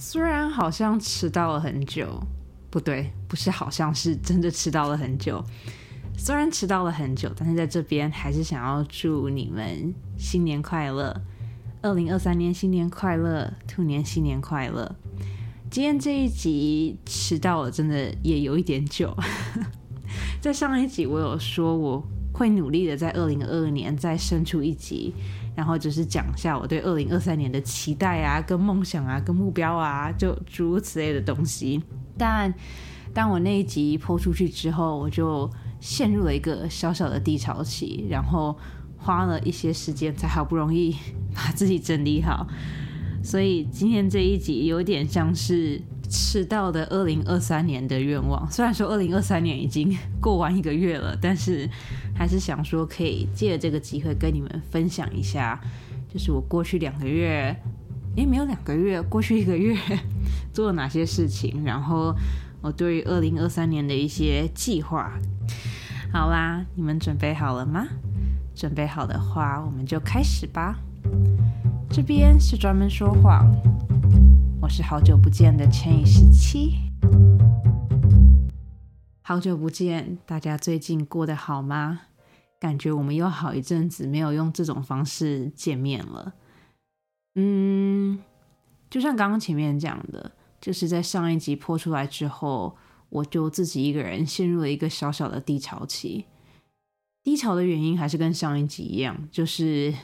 虽然好像迟到了很久，不对，不是好像是真的迟到了很久。虽然迟到了很久，但是在这边还是想要祝你们新年快乐，二零二三年新年快乐，兔年新年快乐。今天这一集迟到了，真的也有一点久。在上一集我有说我会努力的在二零二二年再生出一集，然后只是讲一下我对二零二三年的期待啊、跟梦想啊、跟目标啊，就诸如此类的东西。但当我那一集播出去之后，我就陷入了一个小小的低潮期，然后花了一些时间才好不容易把自己整理好。所以今天这一集有点像是迟到的二零二三年的愿望。虽然说二零二三年已经过完一个月了，但是还是想说可以借这个机会跟你们分享一下，就是我过去两个月，诶，没有两个月，过去一个月做了哪些事情，然后我对于二零二三年的一些计划。好啦，你们准备好了吗？准备好的话，我们就开始吧。这边是专门说谎，我是好久不见的千羽十七，好久不见，大家最近过得好吗？感觉我们又好一阵子没有用这种方式见面了。嗯，就像刚刚前面讲的，就是在上一集播出来之后，我就自己一个人陷入了一个小小的低潮期。低潮的原因还是跟上一集一样，就是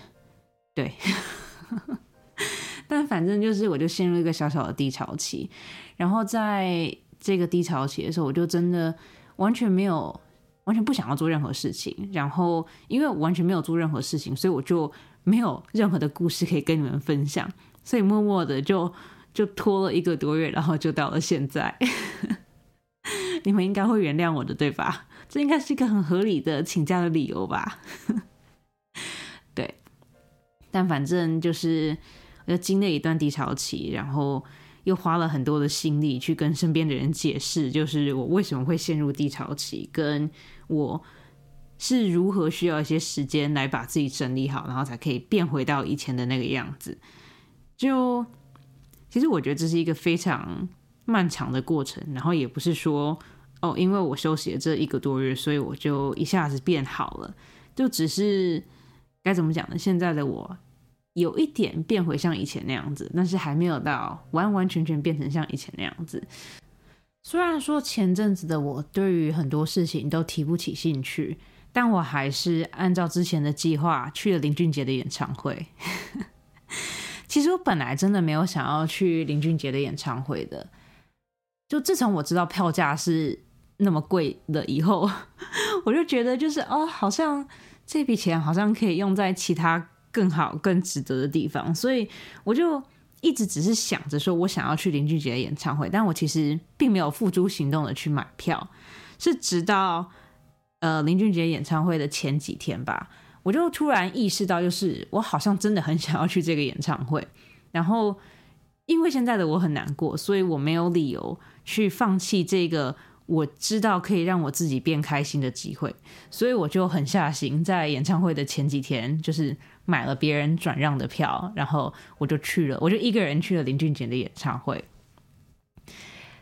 对。但反正就是，我就陷入一个小小的低潮期。然后在这个低潮期的时候，我就真的完全没有，完全不想要做任何事情。然后因为我完全没有做任何事情，所以我就没有任何的故事可以跟你们分享。所以默默的就就拖了一个多月，然后就到了现在。你们应该会原谅我的，对吧？这应该是一个很合理的请假的理由吧？对。但反正就是。要经历一段低潮期，然后又花了很多的心力去跟身边的人解释，就是我为什么会陷入低潮期，跟我是如何需要一些时间来把自己整理好，然后才可以变回到以前的那个样子。就其实我觉得这是一个非常漫长的过程，然后也不是说哦，因为我休息了这一个多月，所以我就一下子变好了，就只是该怎么讲呢？现在的我。有一点变回像以前那样子，但是还没有到完完全全变成像以前那样子。虽然说前阵子的我对于很多事情都提不起兴趣，但我还是按照之前的计划去了林俊杰的演唱会。其实我本来真的没有想要去林俊杰的演唱会的，就自从我知道票价是那么贵了以后，我就觉得就是哦，好像这笔钱好像可以用在其他。更好、更值得的地方，所以我就一直只是想着说，我想要去林俊杰的演唱会，但我其实并没有付诸行动的去买票。是直到呃林俊杰演唱会的前几天吧，我就突然意识到，就是我好像真的很想要去这个演唱会。然后因为现在的我很难过，所以我没有理由去放弃这个我知道可以让我自己变开心的机会，所以我就狠下心，在演唱会的前几天，就是。买了别人转让的票，然后我就去了，我就一个人去了林俊杰的演唱会。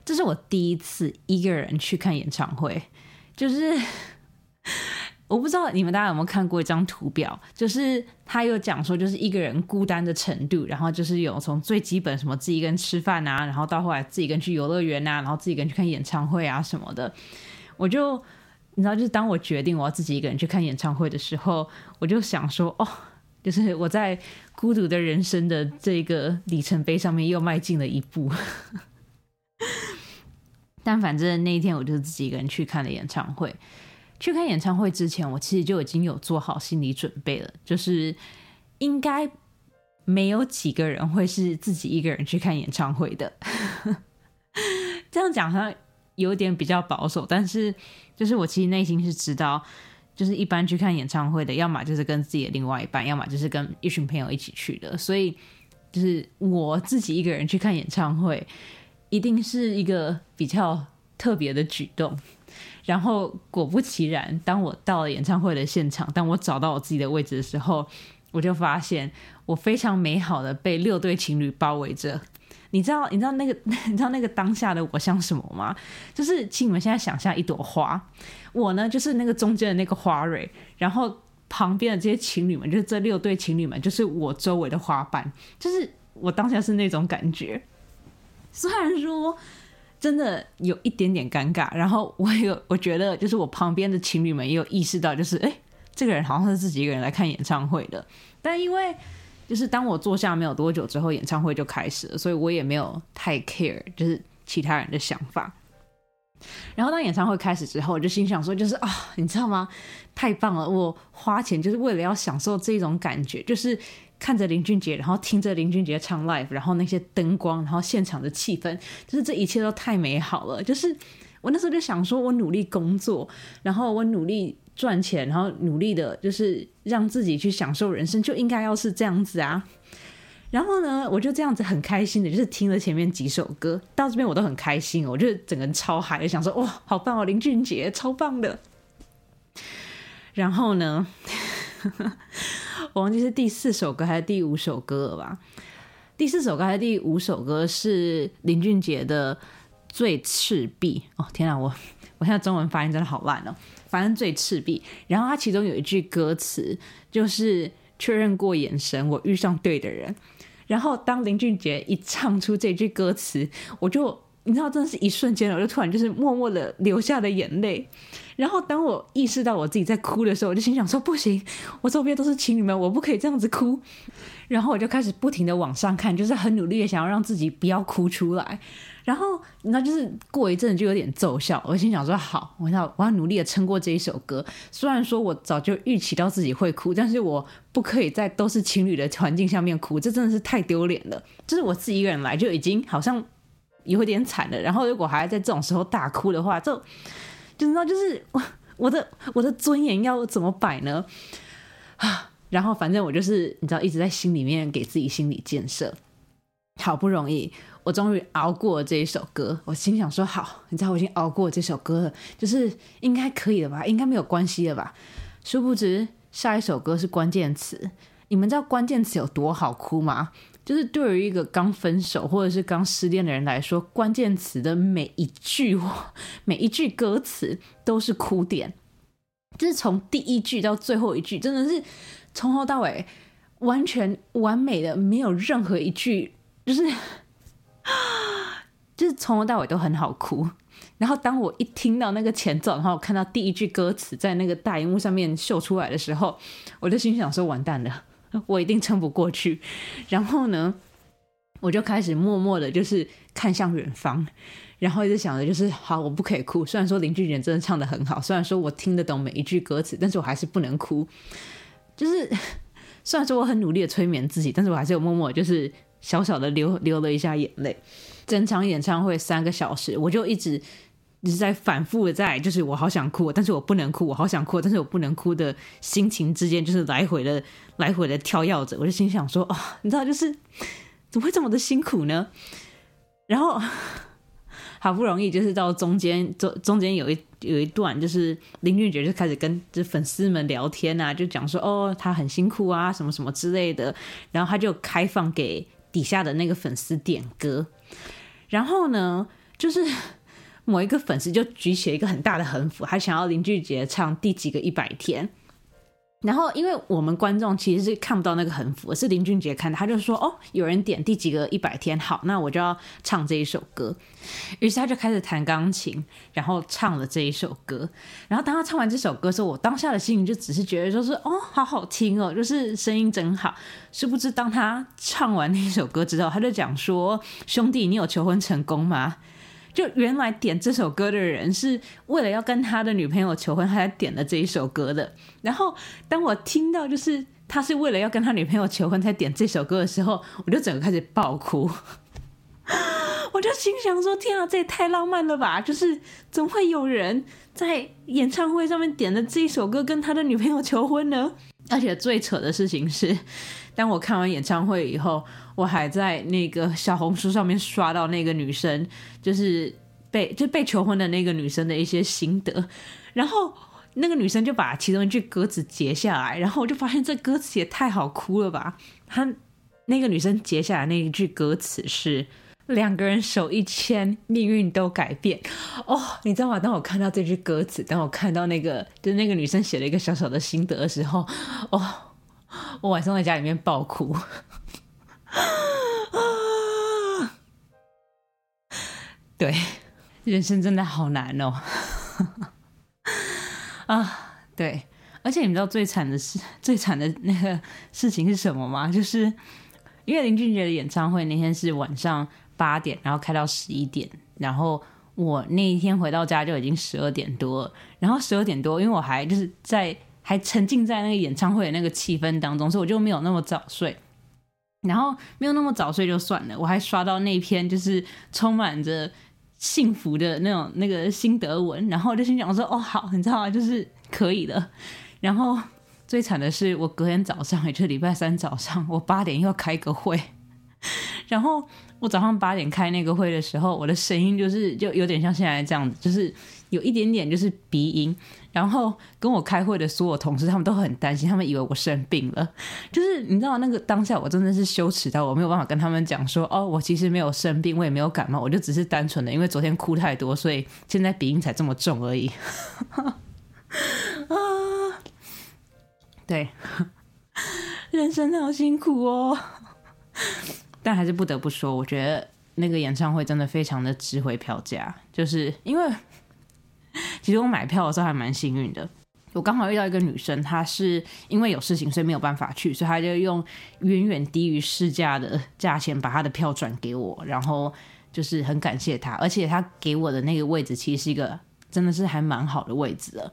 这是我第一次一个人去看演唱会，就是我不知道你们大家有没有看过一张图表，就是他有讲说，就是一个人孤单的程度，然后就是有从最基本什么自己一个人吃饭啊，然后到后来自己一个人去游乐园啊，然后自己一个人去看演唱会啊什么的。我就你知道，就是当我决定我要自己一个人去看演唱会的时候，我就想说，哦。就是我在孤独的人生的这个里程碑上面又迈进了一步，但反正那一天我就自己一个人去看了演唱会。去看演唱会之前，我其实就已经有做好心理准备了，就是应该没有几个人会是自己一个人去看演唱会的。这样讲好像有点比较保守，但是就是我其实内心是知道。就是一般去看演唱会的，要么就是跟自己的另外一半，要么就是跟一群朋友一起去的。所以，就是我自己一个人去看演唱会，一定是一个比较特别的举动。然后果不其然，当我到了演唱会的现场，当我找到我自己的位置的时候，我就发现我非常美好的被六对情侣包围着。你知道，你知道那个，你知道那个当下的我像什么吗？就是请你们现在想象一朵花，我呢就是那个中间的那个花蕊，然后旁边的这些情侣们，就是这六对情侣们，就是我周围的花瓣，就是我当下是那种感觉。虽然说真的有一点点尴尬，然后我有我觉得就是我旁边的情侣们也有意识到，就是哎，这个人好像是自己一个人来看演唱会的，但因为。就是当我坐下没有多久之后，演唱会就开始了，所以我也没有太 care，就是其他人的想法。然后当演唱会开始之后，我就心想说，就是啊，你知道吗？太棒了！我花钱就是为了要享受这种感觉，就是看着林俊杰，然后听着林俊杰唱 live，然后那些灯光，然后现场的气氛，就是这一切都太美好了。就是我那时候就想说，我努力工作，然后我努力。赚钱，然后努力的，就是让自己去享受人生，就应该要是这样子啊。然后呢，我就这样子很开心的，就是听了前面几首歌，到这边我都很开心，我就整个人超嗨，想说哇，好棒哦，林俊杰超棒的。然后呢，我忘记是第四首歌还是第五首歌了吧？第四首歌还是第五首歌是林俊杰的《最赤壁》哦，天啊，我我现在中文发音真的好烂哦。反正最赤壁，然后他其中有一句歌词就是确认过眼神，我遇上对的人。然后当林俊杰一唱出这句歌词，我就你知道，真的是一瞬间，我就突然就是默默的流下了眼泪。然后当我意识到我自己在哭的时候，我就心想说：不行，我周边都是情侣们，我不可以这样子哭。然后我就开始不停的往上看，就是很努力的想要让自己不要哭出来。然后，那就是过一阵就有点奏效。我心想说：“好，我要我要努力的撑过这一首歌。虽然说我早就预期到自己会哭，但是我不可以在都是情侣的环境下面哭，这真的是太丢脸了。就是我自己一个人来就已经好像有点惨了。然后如果还在这种时候大哭的话，就就知道就是我 我的我的尊严要怎么摆呢？啊！然后反正我就是你知道一直在心里面给自己心理建设，好不容易。”我终于熬过这一首歌，我心想说：“好，你知道我已经熬过这首歌了，就是应该可以了吧？应该没有关系了吧？”殊不知下一首歌是关键词。你们知道关键词有多好哭吗？就是对于一个刚分手或者是刚失恋的人来说，关键词的每一句话、每一句歌词都是哭点，就是从第一句到最后一句，真的是从头到尾完全完美的，没有任何一句就是。就是从头到尾都很好哭，然后当我一听到那个前奏，然后我看到第一句歌词在那个大荧幕上面秀出来的时候，我就心想说：“完蛋了，我一定撑不过去。”然后呢，我就开始默默的，就是看向远方，然后一直想着，就是好，我不可以哭。虽然说林俊杰真的唱的很好，虽然说我听得懂每一句歌词，但是我还是不能哭。就是 虽然说我很努力的催眠自己，但是我还是有默默就是小小的流流了一下眼泪。整场演唱会三个小时，我就一直一直在反复的在，就是我好想哭，但是我不能哭；我好想哭，但是我不能哭的心情之间，就是来回的来回的跳跃着。我就心想说：哦，你知道，就是怎么会这么的辛苦呢？然后 好不容易就是到中间中中间有一有一段，就是林俊杰就开始跟这粉丝们聊天啊，就讲说哦，他很辛苦啊，什么什么之类的。然后他就开放给底下的那个粉丝点歌。然后呢，就是某一个粉丝就举起了一个很大的横幅，还想要林俊杰唱第几个一百天。然后，因为我们观众其实是看不到那个横幅，是林俊杰看的，他就说：“哦，有人点第几个一百天，好，那我就要唱这一首歌。”于是他就开始弹钢琴，然后唱了这一首歌。然后当他唱完这首歌的时候，我当下的心情就只是觉得说是：“哦，好好听哦，就是声音真好。”殊不知，当他唱完那首歌之后，他就讲说：“兄弟，你有求婚成功吗？”就原来点这首歌的人是为了要跟他的女朋友求婚，他才点了这一首歌的。然后当我听到就是他是为了要跟他女朋友求婚才点这首歌的时候，我就整个开始爆哭。我就心想说：天啊，这也太浪漫了吧！就是怎么会有人在演唱会上面点了这一首歌跟他的女朋友求婚呢？而且最扯的事情是，当我看完演唱会以后。我还在那个小红书上面刷到那个女生，就是被就被求婚的那个女生的一些心得，然后那个女生就把其中一句歌词截下来，然后我就发现这歌词也太好哭了吧！她那个女生截下来那一句歌词是：“两个人手一牵，命运都改变。哦，你知道吗？当我看到这句歌词，当我看到那个就是那个女生写了一个小小的心得的时候，哦，我晚上在家里面爆哭。对，人生真的好难哦。啊，对，而且你知道最惨的是最惨的那个事情是什么吗？就是因为林俊杰的演唱会那天是晚上八点，然后开到十一点，然后我那一天回到家就已经十二点多了。然后十二点多，因为我还就是在还沉浸在那个演唱会的那个气氛当中，所以我就没有那么早睡。然后没有那么早睡就算了，我还刷到那篇就是充满着。幸福的那种那个心得文，然后我就心想说：“哦，好，你知道吗？就是可以的。”然后最惨的是，我隔天早上，也就是礼拜三早上，我八点要开个会，然后我早上八点开那个会的时候，我的声音就是就有点像现在这样子，就是有一点点就是鼻音。然后跟我开会的所有同事，他们都很担心，他们以为我生病了。就是你知道那个当下，我真的是羞耻到我没有办法跟他们讲说，哦，我其实没有生病，我也没有感冒，我就只是单纯的因为昨天哭太多，所以现在鼻音才这么重而已。啊，对，人生好辛苦哦。但还是不得不说，我觉得那个演唱会真的非常的值回票价，就是因为。其实我买票的时候还蛮幸运的，我刚好遇到一个女生，她是因为有事情所以没有办法去，所以她就用远远低于市价的价钱把她的票转给我，然后就是很感谢她，而且她给我的那个位置其实是一个真的是还蛮好的位置了，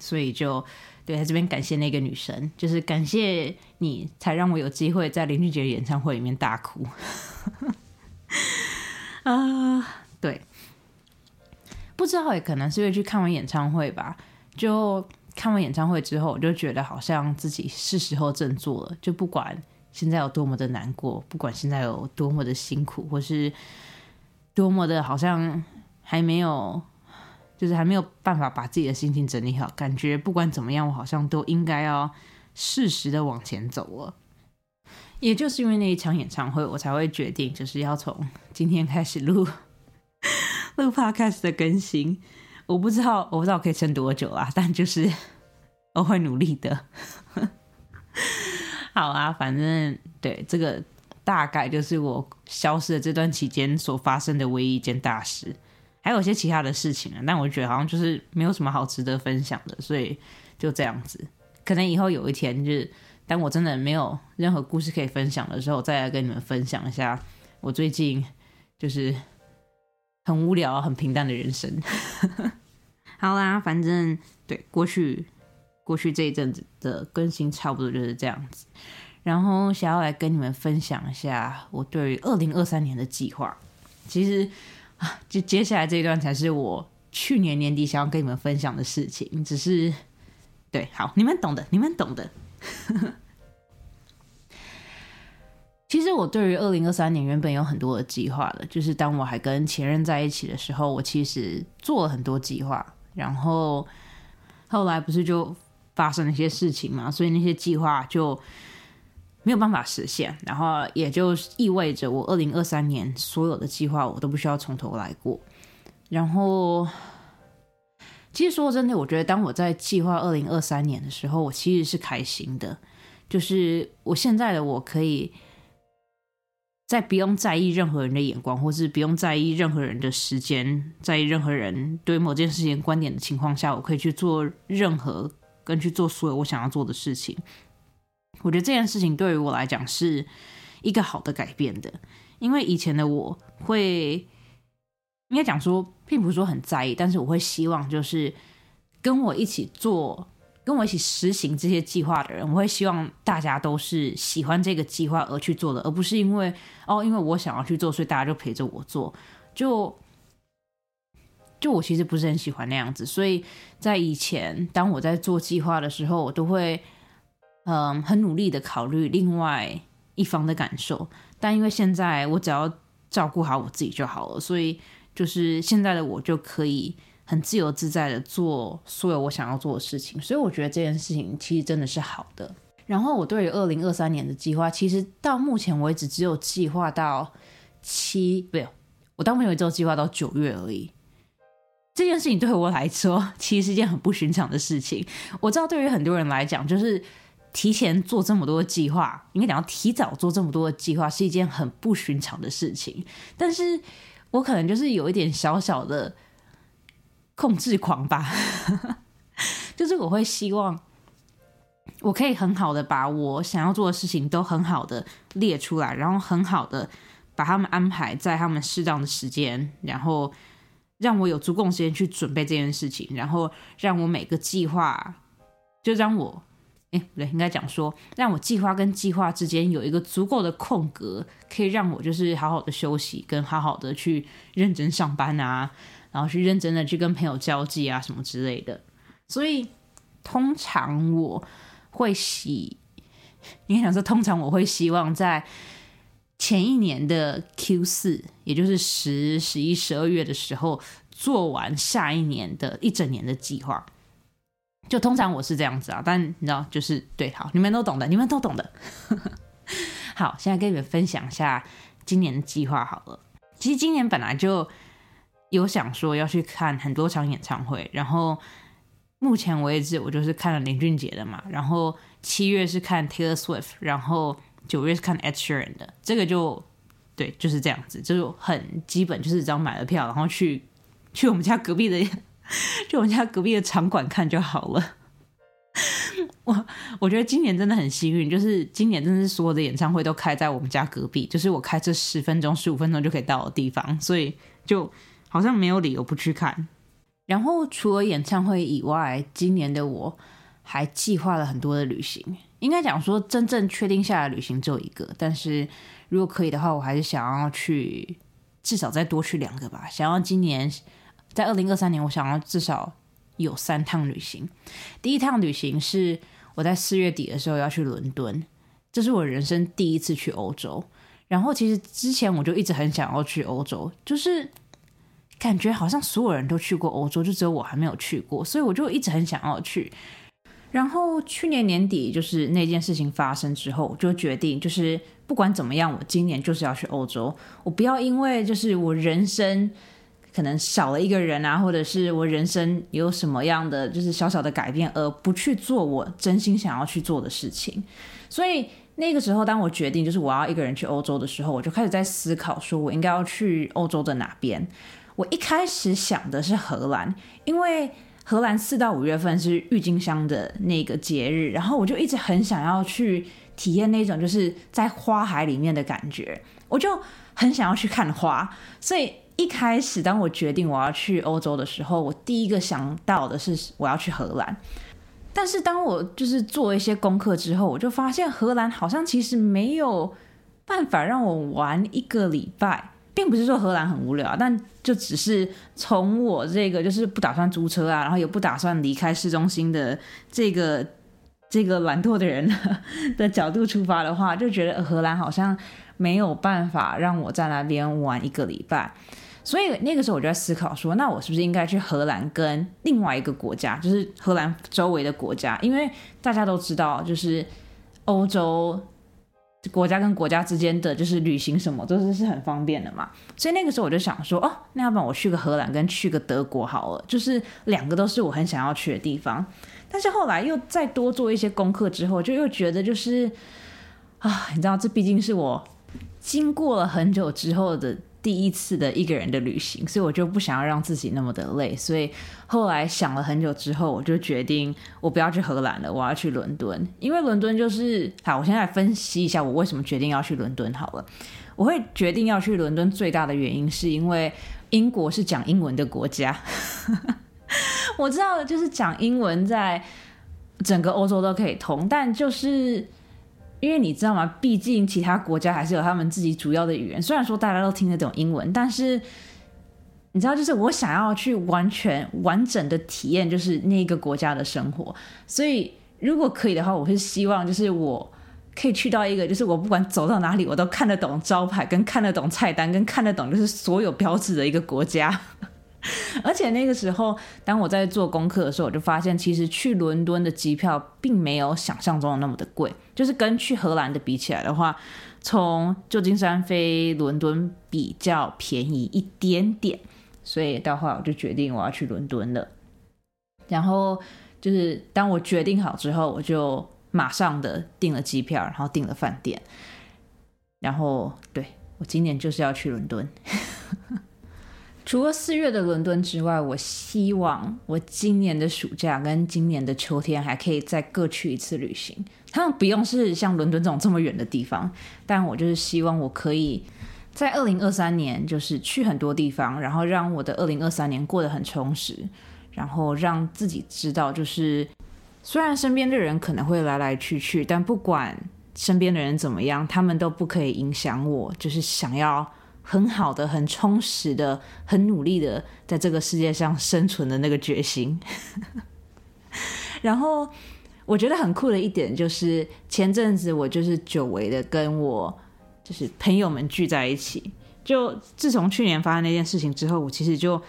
所以就对在这边感谢那个女生，就是感谢你才让我有机会在林俊杰演唱会里面大哭 啊，对。不知道也可能是因为去看完演唱会吧，就看完演唱会之后，我就觉得好像自己是时候振作了。就不管现在有多么的难过，不管现在有多么的辛苦，或是多么的好像还没有，就是还没有办法把自己的心情整理好，感觉不管怎么样，我好像都应该要适时的往前走了。也就是因为那一场演唱会，我才会决定就是要从今天开始录。录 podcast 的更新，我不知道，我不知道可以撑多久啊，但就是 我会努力的。好啊，反正对这个大概就是我消失的这段期间所发生的唯一一件大事，还有一些其他的事情啊，但我觉得好像就是没有什么好值得分享的，所以就这样子。可能以后有一天，就是当我真的没有任何故事可以分享的时候，再来跟你们分享一下我最近就是。很无聊、很平淡的人生。好啦，反正对过去过去这一阵子的更新差不多就是这样子。然后想要来跟你们分享一下我对于二零二三年的计划。其实啊，就接下来这一段才是我去年年底想要跟你们分享的事情。只是对，好，你们懂的，你们懂的。其实我对于二零二三年原本有很多的计划的，就是当我还跟前任在一起的时候，我其实做了很多计划，然后后来不是就发生了一些事情嘛，所以那些计划就没有办法实现，然后也就意味着我二零二三年所有的计划我都不需要从头来过。然后，其实说真的，我觉得当我在计划二零二三年的时候，我其实是开心的，就是我现在的我可以。在不用在意任何人的眼光，或是不用在意任何人的时间，在意任何人对某件事情观点的情况下，我可以去做任何跟去做所有我想要做的事情。我觉得这件事情对于我来讲是一个好的改变的，因为以前的我会应该讲说，并不是说很在意，但是我会希望就是跟我一起做。跟我一起实行这些计划的人，我会希望大家都是喜欢这个计划而去做的，而不是因为哦，因为我想要去做，所以大家就陪着我做。就就我其实不是很喜欢那样子，所以在以前当我在做计划的时候，我都会嗯很努力的考虑另外一方的感受。但因为现在我只要照顾好我自己就好了，所以就是现在的我就可以。很自由自在的做所有我想要做的事情，所以我觉得这件事情其实真的是好的。然后我对于二零二三年的计划，其实到目前为止只有计划到七，不对，我当朋友之后计划到九月而已。这件事情对我来说，其实是一件很不寻常的事情。我知道，对于很多人来讲，就是提前做这么多的计划，应该讲提早做这么多的计划，是一件很不寻常的事情。但是我可能就是有一点小小的控制狂吧，就是我会希望我可以很好的把我想要做的事情都很好的列出来，然后很好的把他们安排在他们适当的时间，然后。让我有足够时间去准备这件事情，然后让我每个计划，就让我，哎，不对，应该讲说，让我计划跟计划之间有一个足够的空格，可以让我就是好好的休息，跟好好的去认真上班啊，然后去认真的去跟朋友交际啊什么之类的。所以通常我会希，应该讲说，通常我会希望在。前一年的 Q 四，也就是十、十一、十二月的时候，做完下一年的一整年的计划。就通常我是这样子啊，但你知道，就是对，好，你们都懂的，你们都懂的。好，现在跟你们分享一下今年的计划好了。其实今年本来就有想说要去看很多场演唱会，然后目前为止我就是看了林俊杰的嘛，然后七月是看 Taylor Swift，然后。九月是看 Ed Sheeran 的，这个就对，就是这样子，就很基本，就是只要买了票，然后去去我们家隔壁的，去我们家隔壁的场馆看就好了。我我觉得今年真的很幸运，就是今年真的是所有的演唱会都开在我们家隔壁，就是我开车十分钟、十五分钟就可以到的地方，所以就好像没有理由不去看。然后除了演唱会以外，今年的我还计划了很多的旅行。应该讲说，真正确定下来旅行只有一个，但是如果可以的话，我还是想要去至少再多去两个吧。想要今年在二零二三年，我想要至少有三趟旅行。第一趟旅行是我在四月底的时候要去伦敦，这是我人生第一次去欧洲。然后其实之前我就一直很想要去欧洲，就是感觉好像所有人都去过欧洲，就只有我还没有去过，所以我就一直很想要去。然后去年年底，就是那件事情发生之后，就决定，就是不管怎么样，我今年就是要去欧洲。我不要因为就是我人生可能少了一个人啊，或者是我人生有什么样的就是小小的改变，而不去做我真心想要去做的事情。所以那个时候，当我决定就是我要一个人去欧洲的时候，我就开始在思考，说我应该要去欧洲的哪边。我一开始想的是荷兰，因为。荷兰四到五月份是郁金香的那个节日，然后我就一直很想要去体验那种就是在花海里面的感觉，我就很想要去看花。所以一开始当我决定我要去欧洲的时候，我第一个想到的是我要去荷兰。但是当我就是做一些功课之后，我就发现荷兰好像其实没有办法让我玩一个礼拜。并不是说荷兰很无聊，但就只是从我这个就是不打算租车啊，然后也不打算离开市中心的这个这个懒惰的人 的角度出发的话，就觉得荷兰好像没有办法让我在那边玩一个礼拜。所以那个时候我就在思考说，那我是不是应该去荷兰跟另外一个国家，就是荷兰周围的国家？因为大家都知道，就是欧洲。国家跟国家之间的就是旅行什么都是是很方便的嘛，所以那个时候我就想说，哦，那要不然我去个荷兰跟去个德国好了，就是两个都是我很想要去的地方。但是后来又再多做一些功课之后，就又觉得就是啊，你知道，这毕竟是我经过了很久之后的。第一次的一个人的旅行，所以我就不想要让自己那么的累，所以后来想了很久之后，我就决定我不要去荷兰了，我要去伦敦，因为伦敦就是好。我现在分析一下我为什么决定要去伦敦好了。我会决定要去伦敦最大的原因是因为英国是讲英文的国家，我知道就是讲英文在整个欧洲都可以通，但就是。因为你知道吗？毕竟其他国家还是有他们自己主要的语言。虽然说大家都听得懂英文，但是你知道，就是我想要去完全完整的体验，就是那个国家的生活。所以如果可以的话，我是希望就是我可以去到一个，就是我不管走到哪里，我都看得懂招牌，跟看得懂菜单，跟看得懂就是所有标志的一个国家。而且那个时候，当我在做功课的时候，我就发现，其实去伦敦的机票并没有想象中的那么的贵。就是跟去荷兰的比起来的话，从旧金山飞伦敦比较便宜一点点，所以到后来我就决定我要去伦敦了。然后就是当我决定好之后，我就马上的订了机票，然后订了饭店。然后对我今年就是要去伦敦。除了四月的伦敦之外，我希望我今年的暑假跟今年的秋天还可以再各去一次旅行。他们不用是像伦敦这种这么远的地方，但我就是希望我可以在二零二三年就是去很多地方，然后让我的二零二三年过得很充实，然后让自己知道，就是虽然身边的人可能会来来去去，但不管身边的人怎么样，他们都不可以影响我，就是想要。很好的、很充实的、很努力的，在这个世界上生存的那个决心。然后我觉得很酷的一点就是，前阵子我就是久违的跟我就是朋友们聚在一起。就自从去年发生那件事情之后，我其实就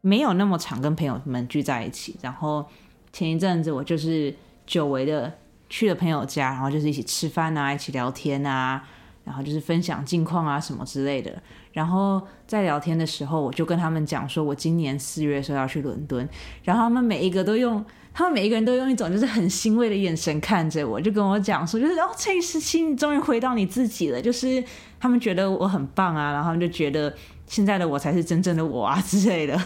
没有那么常跟朋友们聚在一起。然后前一阵子我就是久违的去了朋友家，然后就是一起吃饭啊，一起聊天啊。然后就是分享近况啊什么之类的。然后在聊天的时候，我就跟他们讲说，我今年四月的时候要去伦敦。然后他们每一个都用，他们每一个人都用一种就是很欣慰的眼神看着我，就跟我讲说，就是哦，这一时期你终于回到你自己了。就是他们觉得我很棒啊，然后他们就觉得现在的我才是真正的我啊之类的。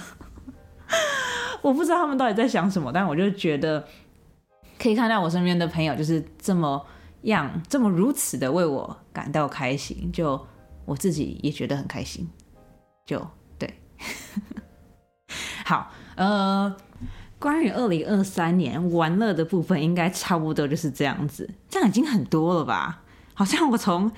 我不知道他们到底在想什么，但我就觉得可以看到我身边的朋友就是这么。样这么如此的为我感到开心，就我自己也觉得很开心，就对。好，呃，关于二零二三年玩乐的部分，应该差不多就是这样子。这样已经很多了吧？好像我从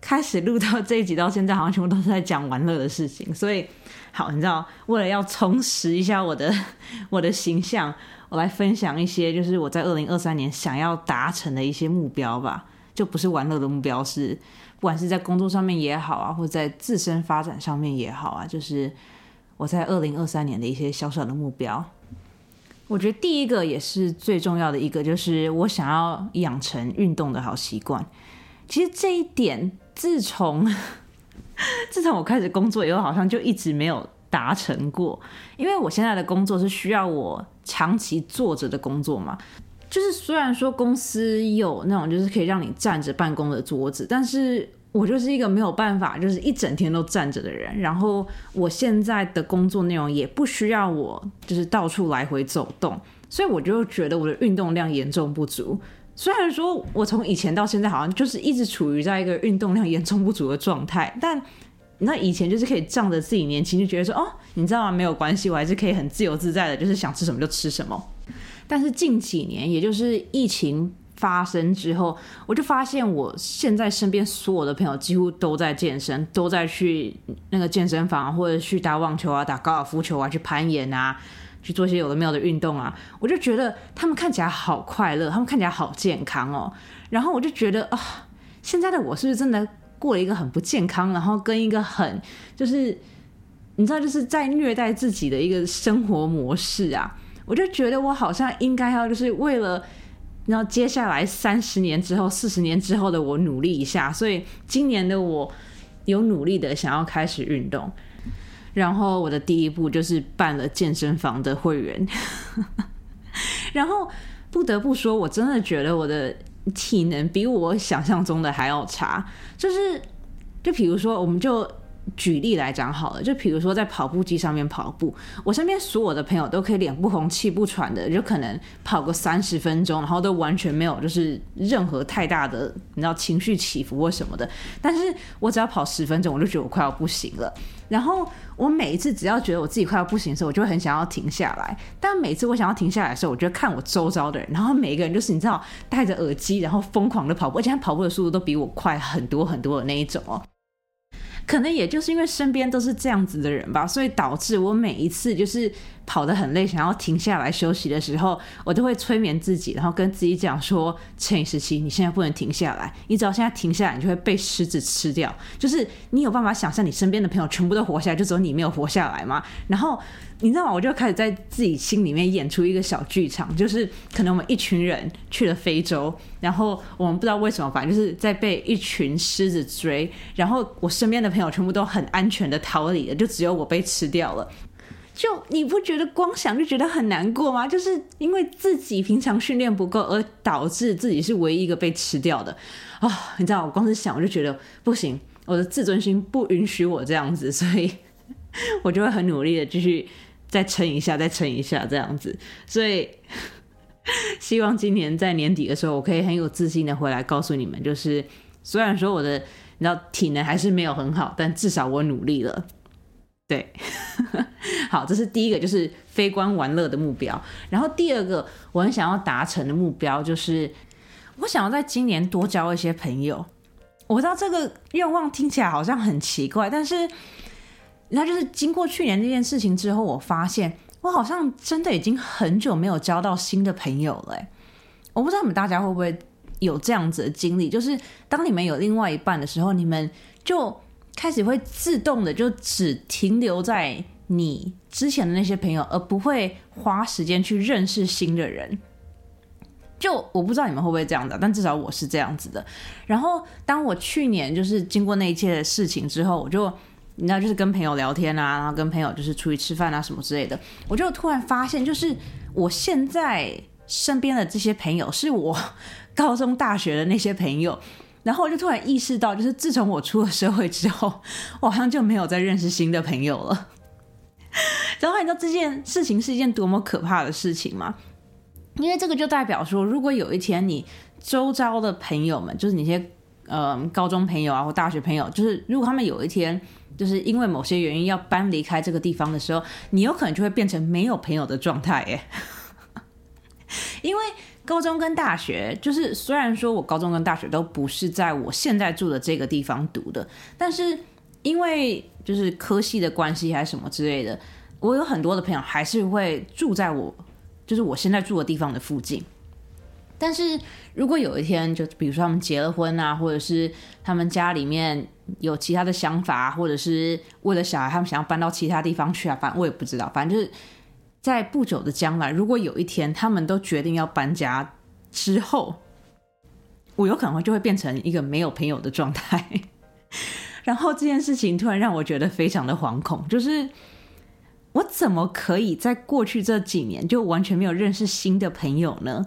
开始录到这一集到现在，好像全部都是在讲玩乐的事情。所以，好，你知道，为了要充实一下我的 我的形象。我来分享一些，就是我在二零二三年想要达成的一些目标吧，就不是玩乐的目标，是不管是在工作上面也好啊，或者在自身发展上面也好啊，就是我在二零二三年的一些小小的目标。我觉得第一个也是最重要的一个，就是我想要养成运动的好习惯。其实这一点，自从 自从我开始工作以后，好像就一直没有。达成过，因为我现在的工作是需要我长期坐着的工作嘛。就是虽然说公司有那种就是可以让你站着办公的桌子，但是我就是一个没有办法就是一整天都站着的人。然后我现在的工作内容也不需要我就是到处来回走动，所以我就觉得我的运动量严重不足。虽然说我从以前到现在好像就是一直处于在一个运动量严重不足的状态，但。那以前就是可以仗着自己年轻，就觉得说哦，你知道吗？没有关系，我还是可以很自由自在的，就是想吃什么就吃什么。但是近几年，也就是疫情发生之后，我就发现我现在身边所有的朋友几乎都在健身，都在去那个健身房，或者去打网球啊、打高尔夫球啊、去攀岩啊、去做一些有的没有的运动啊。我就觉得他们看起来好快乐，他们看起来好健康哦。然后我就觉得啊，现在的我是不是真的？过了一个很不健康，然后跟一个很就是你知道就是在虐待自己的一个生活模式啊，我就觉得我好像应该要就是为了然后接下来三十年之后、四十年之后的我努力一下，所以今年的我有努力的想要开始运动，然后我的第一步就是办了健身房的会员，然后不得不说，我真的觉得我的。体能比我想象中的还要差，就是，就比如说，我们就举例来讲好了，就比如说在跑步机上面跑步，我身边所有的朋友都可以脸不红气不喘的，就可能跑个三十分钟，然后都完全没有就是任何太大的你知道情绪起伏或什么的，但是我只要跑十分钟，我就觉得我快要不行了。然后我每一次只要觉得我自己快要不行的时候，我就很想要停下来。但每次我想要停下来的时候，我就看我周遭的人，然后每一个人就是你知道戴着耳机，然后疯狂的跑步，而且他跑步的速度都比我快很多很多的那一种哦。可能也就是因为身边都是这样子的人吧，所以导致我每一次就是跑得很累，想要停下来休息的时候，我都会催眠自己，然后跟自己讲说：“陈以十七，你现在不能停下来，你只要现在停下来，你就会被狮子吃掉。”就是你有办法想象你身边的朋友全部都活下来，就只有你没有活下来吗？然后。你知道吗？我就开始在自己心里面演出一个小剧场，就是可能我们一群人去了非洲，然后我们不知道为什么，反正就是在被一群狮子追，然后我身边的朋友全部都很安全的逃离了，就只有我被吃掉了。就你不觉得光想就觉得很难过吗？就是因为自己平常训练不够，而导致自己是唯一一个被吃掉的啊！你知道，我光是想我就觉得不行，我的自尊心不允许我这样子，所以我就会很努力的继续。再撑一下，再撑一下，这样子。所以，希望今年在年底的时候，我可以很有自信的回来告诉你们，就是虽然说我的你知道体能还是没有很好，但至少我努力了。对，好，这是第一个，就是非观玩乐的目标。然后第二个，我很想要达成的目标，就是我想要在今年多交一些朋友。我知道这个愿望听起来好像很奇怪，但是。那就是经过去年这件事情之后，我发现我好像真的已经很久没有交到新的朋友了。我不知道你们大家会不会有这样子的经历，就是当你们有另外一半的时候，你们就开始会自动的就只停留在你之前的那些朋友，而不会花时间去认识新的人。就我不知道你们会不会这样的，但至少我是这样子的。然后当我去年就是经过那一切的事情之后，我就。你知道，就是跟朋友聊天啊，然后跟朋友就是出去吃饭啊，什么之类的。我就突然发现，就是我现在身边的这些朋友，是我 高中、大学的那些朋友。然后我就突然意识到，就是自从我出了社会之后，我好像就没有再认识新的朋友了。然后你知道这件事情是一件多么可怕的事情吗？因为这个就代表说，如果有一天你周遭的朋友们，就是你些呃高中朋友啊或大学朋友，就是如果他们有一天。就是因为某些原因要搬离开这个地方的时候，你有可能就会变成没有朋友的状态耶。因为高中跟大学，就是虽然说我高中跟大学都不是在我现在住的这个地方读的，但是因为就是科系的关系还是什么之类的，我有很多的朋友还是会住在我就是我现在住的地方的附近。但是如果有一天，就比如说他们结了婚啊，或者是他们家里面有其他的想法，或者是为了小孩，他们想要搬到其他地方去啊，反正我也不知道。反正就是在不久的将来，如果有一天他们都决定要搬家之后，我有可能就会变成一个没有朋友的状态。然后这件事情突然让我觉得非常的惶恐，就是我怎么可以在过去这几年就完全没有认识新的朋友呢？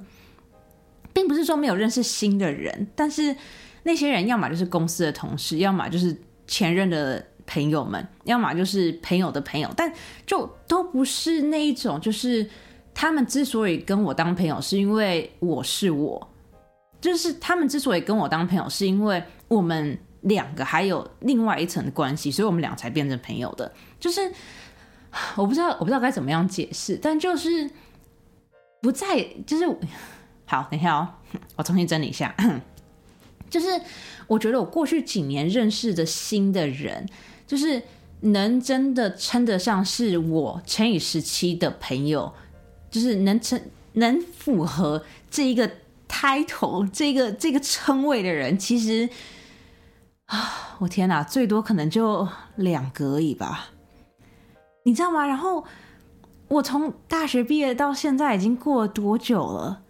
并不是说没有认识新的人，但是那些人要么就是公司的同事，要么就是前任的朋友们，要么就是朋友的朋友，但就都不是那一种。就是他们之所以跟我当朋友，是因为我是我；就是他们之所以跟我当朋友，是因为我们两个还有另外一层的关系，所以我们俩才变成朋友的。就是我不知道，我不知道该怎么样解释，但就是不在，就是。好，等一下哦，我重新整理一下。就是我觉得我过去几年认识的新的人，就是能真的称得上是我乘以十七的朋友，就是能称能符合这一个 title 这个这个称谓的人，其实啊，我天哪，最多可能就两个而已吧，你知道吗？然后我从大学毕业到现在已经过了多久了？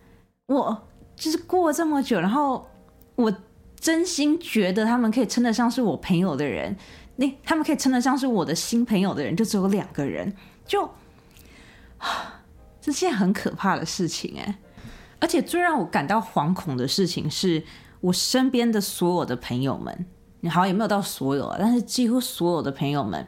我就是过了这么久，然后我真心觉得他们可以称得上是我朋友的人，那他们可以称得上是我的新朋友的人，就只有两个人，就这件很可怕的事情哎！而且最让我感到惶恐的事情是，我身边的所有的朋友们，你好像也没有到所有啊，但是几乎所有的朋友们，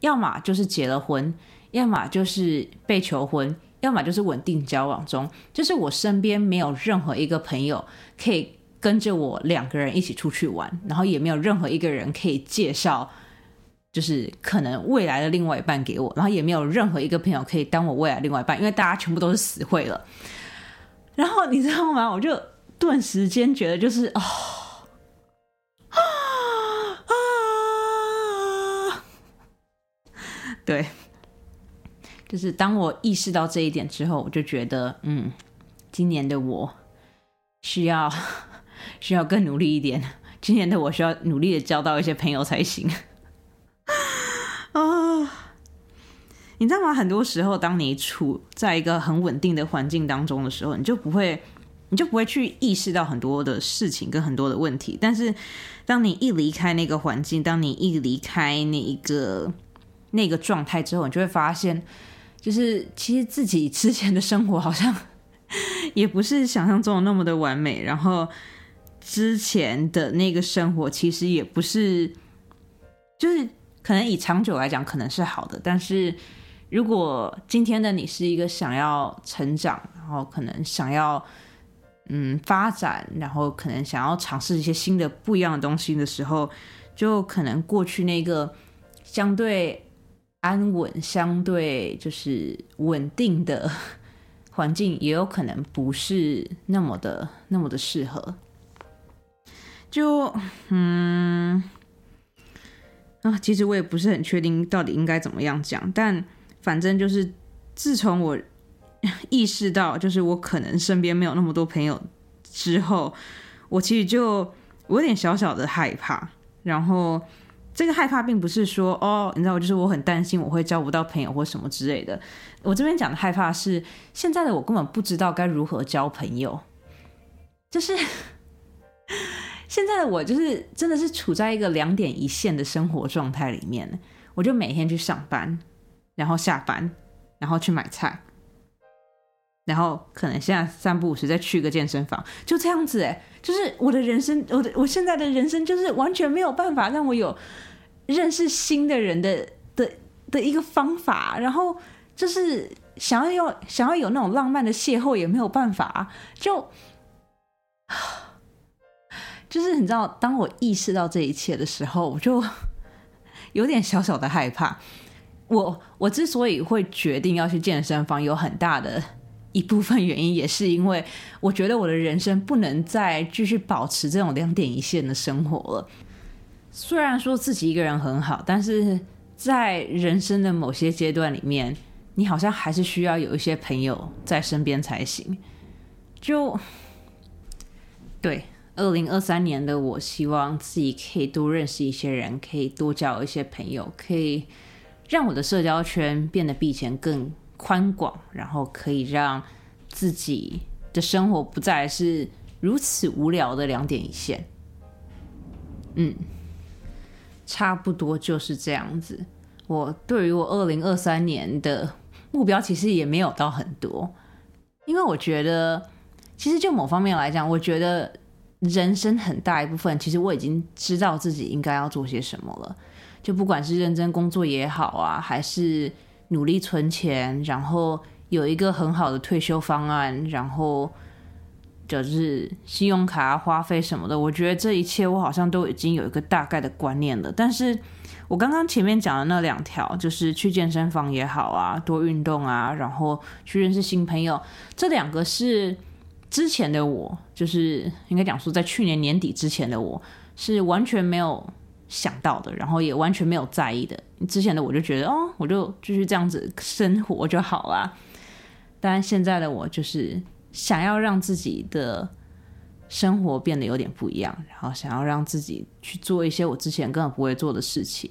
要么就是结了婚，要么就是被求婚。要么就是稳定交往中，就是我身边没有任何一个朋友可以跟着我两个人一起出去玩，然后也没有任何一个人可以介绍，就是可能未来的另外一半给我，然后也没有任何一个朋友可以当我未来另外一半，因为大家全部都是死会了。然后你知道吗？我就顿时间觉得就是哦 对，就是当我意识到这一点之后，我就觉得，嗯，今年的我需要 需要更努力一点。今年的我需要努力的交到一些朋友才行。你知道吗？很多时候，当你处在一个很稳定的环境当中的时候，你就不会。你就不会去意识到很多的事情跟很多的问题，但是当你一离开那个环境，当你一离开那一个那个状态之后，你就会发现，就是其实自己之前的生活好像也不是想象中的那么的完美，然后之前的那个生活其实也不是，就是可能以长久来讲可能是好的，但是如果今天的你是一个想要成长，然后可能想要。嗯，发展，然后可能想要尝试一些新的、不一样的东西的时候，就可能过去那个相对安稳、相对就是稳定的环境，也有可能不是那么的、那么的适合。就嗯啊，其实我也不是很确定到底应该怎么样讲，但反正就是自从我。意识到，就是我可能身边没有那么多朋友之后，我其实就我有点小小的害怕。然后这个害怕并不是说哦，你知道，就是我很担心我会交不到朋友或什么之类的。我这边讲的害怕是，现在的我根本不知道该如何交朋友。就是现在的我，就是真的是处在一个两点一线的生活状态里面。我就每天去上班，然后下班，然后去买菜。然后可能现在散步时再去个健身房，就这样子哎，就是我的人生，我的我现在的人生就是完全没有办法让我有认识新的人的的的一个方法，然后就是想要有想要有那种浪漫的邂逅也没有办法，就就是你知道，当我意识到这一切的时候，我就有点小小的害怕。我我之所以会决定要去健身房，有很大的。一部分原因也是因为，我觉得我的人生不能再继续保持这种两点一线的生活了。虽然说自己一个人很好，但是在人生的某些阶段里面，你好像还是需要有一些朋友在身边才行。就对，二零二三年的我，希望自己可以多认识一些人，可以多交一些朋友，可以让我的社交圈变得比以前更。宽广，然后可以让自己的生活不再是如此无聊的两点一线。嗯，差不多就是这样子。我对于我二零二三年的目标，其实也没有到很多，因为我觉得，其实就某方面来讲，我觉得人生很大一部分，其实我已经知道自己应该要做些什么了。就不管是认真工作也好啊，还是。努力存钱，然后有一个很好的退休方案，然后就是信用卡花费什么的，我觉得这一切我好像都已经有一个大概的观念了。但是我刚刚前面讲的那两条，就是去健身房也好啊，多运动啊，然后去认识新朋友，这两个是之前的我，就是应该讲说在去年年底之前的我是完全没有。想到的，然后也完全没有在意的。之前的我就觉得，哦，我就继续这样子生活就好了。但现在的我就是想要让自己的生活变得有点不一样，然后想要让自己去做一些我之前根本不会做的事情，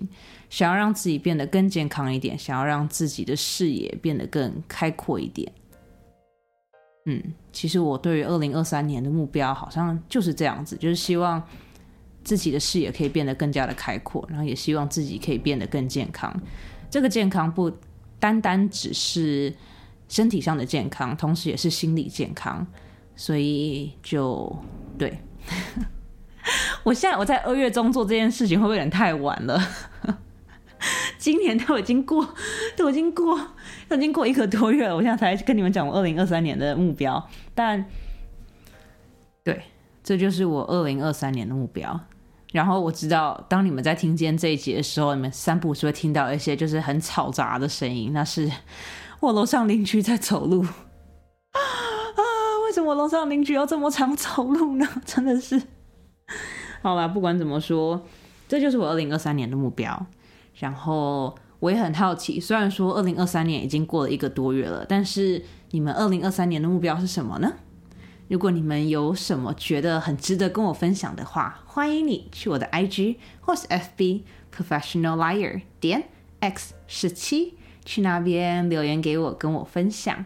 想要让自己变得更健康一点，想要让自己的视野变得更开阔一点。嗯，其实我对于二零二三年的目标好像就是这样子，就是希望。自己的视野可以变得更加的开阔，然后也希望自己可以变得更健康。这个健康不单单只是身体上的健康，同时也是心理健康。所以就对，我现在我在二月中做这件事情会不会有点太晚了？今年都已经过，都已经过，都已经过一个多月了，我现在才跟你们讲我二零二三年的目标。但，这就是我二零二三年的目标。然后我知道，当你们在听见这一集的时候，你们三步是会听到一些就是很嘈杂的声音，那是 我楼上邻居在走路 啊！为什么楼上邻居要这么常走路呢？真的是，好啦，不管怎么说，这就是我二零二三年的目标。然后我也很好奇，虽然说二零二三年已经过了一个多月了，但是你们二零二三年的目标是什么呢？如果你们有什么觉得很值得跟我分享的话，欢迎你去我的 IG 或是 FB Professional Liar 点 X 十七去那边留言给我，跟我分享。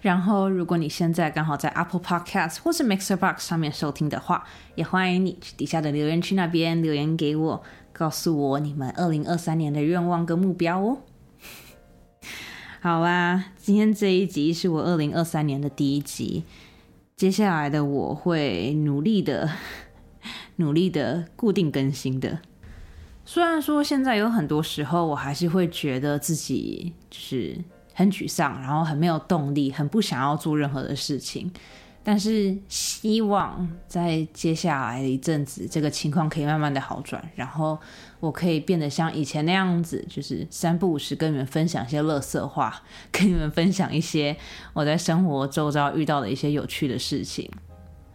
然后，如果你现在刚好在 Apple Podcast 或是 Mixer Box 上面收听的话，也欢迎你去底下的留言区那边留言给我，告诉我你们二零二三年的愿望跟目标哦。好啊，今天这一集是我二零二三年的第一集，接下来的我会努力的、努力的固定更新的。虽然说现在有很多时候，我还是会觉得自己就是。很沮丧，然后很没有动力，很不想要做任何的事情。但是希望在接下来一阵子，这个情况可以慢慢的好转，然后我可以变得像以前那样子，就是三不五时跟你们分享一些乐色话，跟你们分享一些我在生活周遭遇到的一些有趣的事情。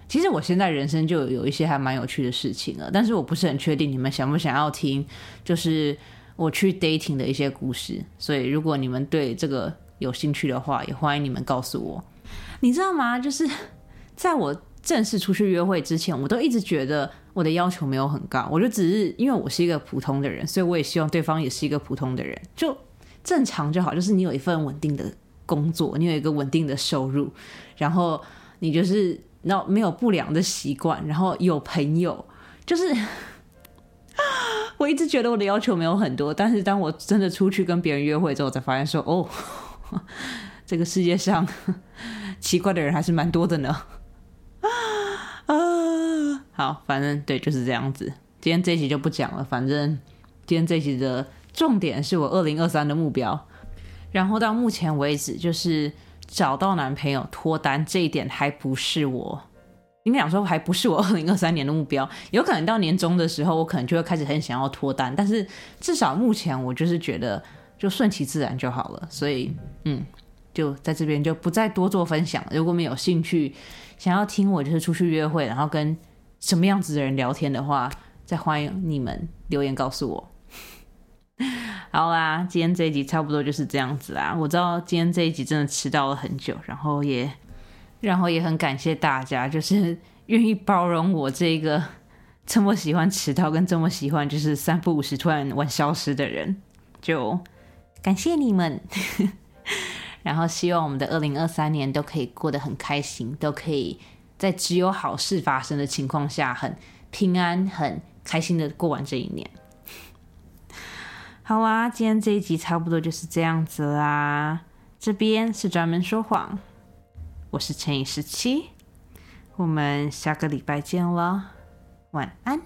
其实我现在人生就有一些还蛮有趣的事情了，但是我不是很确定你们想不想要听，就是。我去 dating 的一些故事，所以如果你们对这个有兴趣的话，也欢迎你们告诉我。你知道吗？就是 在我正式出去约会之前，我都一直觉得我的要求没有很高，我就只是因为我是一个普通的人，所以我也希望对方也是一个普通的人，就正常就好。就是你有一份稳定的工作，你有一个稳定的收入，然后你就是那没有不良的习惯，然后有朋友，就是。我一直觉得我的要求没有很多，但是当我真的出去跟别人约会之后，才发现说，哦，这个世界上奇怪的人还是蛮多的呢。啊，好，反正对，就是这样子。今天这一集就不讲了，反正今天这一集的重点是我二零二三的目标，然后到目前为止就是找到男朋友脱单这一点还不是我。应该讲说还不是我二零二三年的目标，有可能到年终的时候，我可能就会开始很想要脱单，但是至少目前我就是觉得就顺其自然就好了，所以嗯，就在这边就不再多做分享。如果没有兴趣想要听我就是出去约会，然后跟什么样子的人聊天的话，再欢迎你们留言告诉我。好啦，今天这一集差不多就是这样子啦。我知道今天这一集真的迟到了很久，然后也。然后也很感谢大家，就是愿意包容我这个这么喜欢迟到跟这么喜欢就是三不五时突然玩消失的人，就感谢你们。然后希望我们的二零二三年都可以过得很开心，都可以在只有好事发生的情况下，很平安、很开心的过完这一年。好啦，今天这一集差不多就是这样子啦。这边是专门说谎。我是乘以十七，我们下个礼拜见了，晚安。